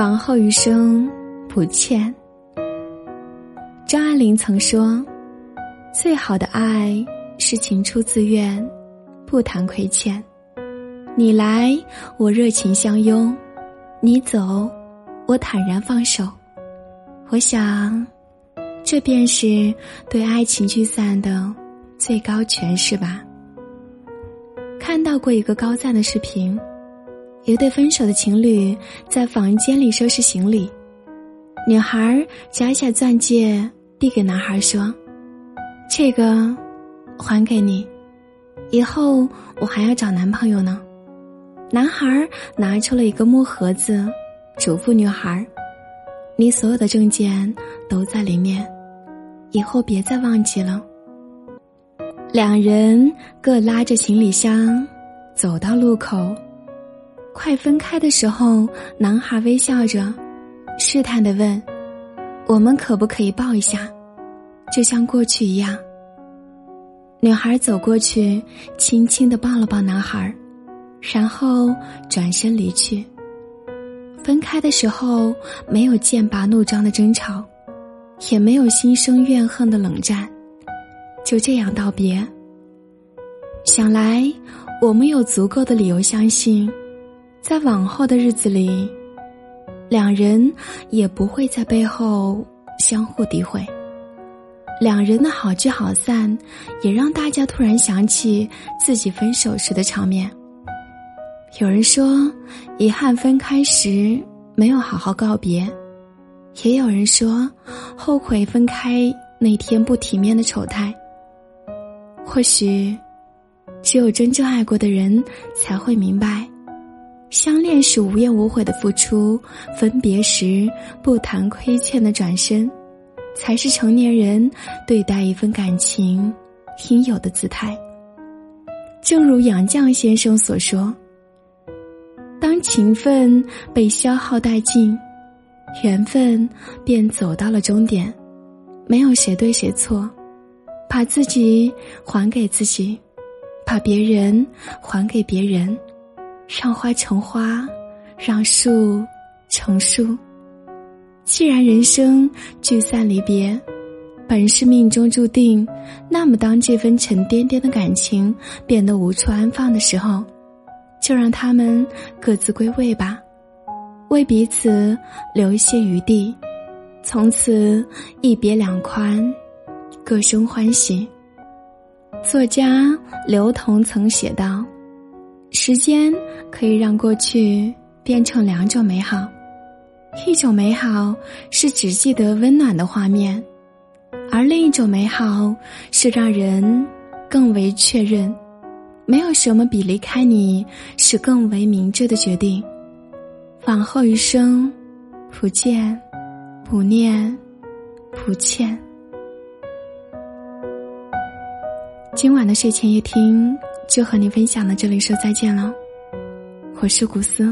往后余生，不欠。张爱玲曾说：“最好的爱是情出自愿，不谈亏欠。你来，我热情相拥；你走，我坦然放手。”我想，这便是对爱情聚散的最高诠释吧。看到过一个高赞的视频，一对分手的情侣在房间里收拾行李，女孩摘下钻戒递给男孩说：“这个还给你，以后我还要找男朋友呢。”男孩拿出了一个木盒子，嘱咐女孩。你所有的证件都在里面，以后别再忘记了。两人各拉着行李箱走到路口，快分开的时候，男孩微笑着，试探的问：“我们可不可以抱一下，就像过去一样？”女孩走过去，轻轻的抱了抱男孩，然后转身离去。分开的时候，没有剑拔弩张的争吵，也没有心生怨恨的冷战，就这样道别。想来，我们有足够的理由相信，在往后的日子里，两人也不会在背后相互诋毁。两人的好聚好散，也让大家突然想起自己分手时的场面。有人说，遗憾分开时没有好好告别；也有人说，后悔分开那天不体面的丑态。或许，只有真正爱过的人才会明白，相恋时无怨无悔的付出，分别时不谈亏欠的转身，才是成年人对待一份感情应有的姿态。正如杨绛先生所说。当情分被消耗殆尽，缘分便走到了终点，没有谁对谁错，把自己还给自己，把别人还给别人，让花成花，让树成树。既然人生聚散离别，本是命中注定，那么当这份沉甸甸的感情变得无处安放的时候。就让他们各自归位吧，为彼此留一些余地，从此一别两宽，各生欢喜。作家刘同曾写道：“时间可以让过去变成两种美好，一种美好是只记得温暖的画面，而另一种美好是让人更为确认。”没有什么比离开你是更为明智的决定。往后余生，不见，不念，不欠。今晚的睡前夜听就和你分享到这里，说再见了。我是古斯，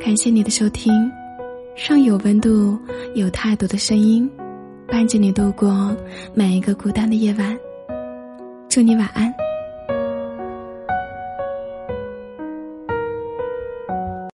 感谢你的收听，让有温度、有态度的声音伴着你度过每一个孤单的夜晚。祝你晚安。